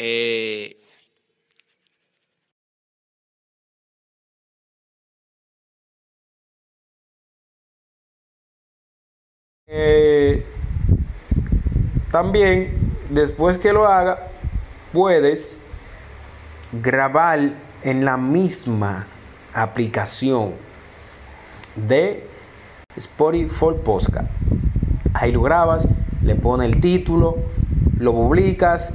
Eh, Eh, también, después que lo haga, puedes grabar en la misma aplicación de Spotify Podcast. Ahí lo grabas, le pones el título, lo publicas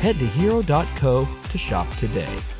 Head to hero.co to shop today.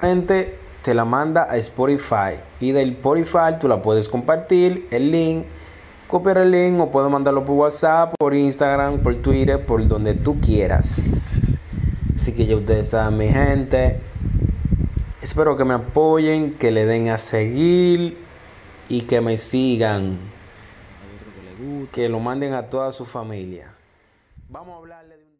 Te la manda a Spotify y del Spotify tú la puedes compartir el link copiar el link o puedes mandarlo por WhatsApp por Instagram por Twitter por donde tú quieras. Así que ya ustedes saben mi gente. Espero que me apoyen que le den a seguir y que me sigan. Que lo manden a toda su familia. Vamos a hablarle de un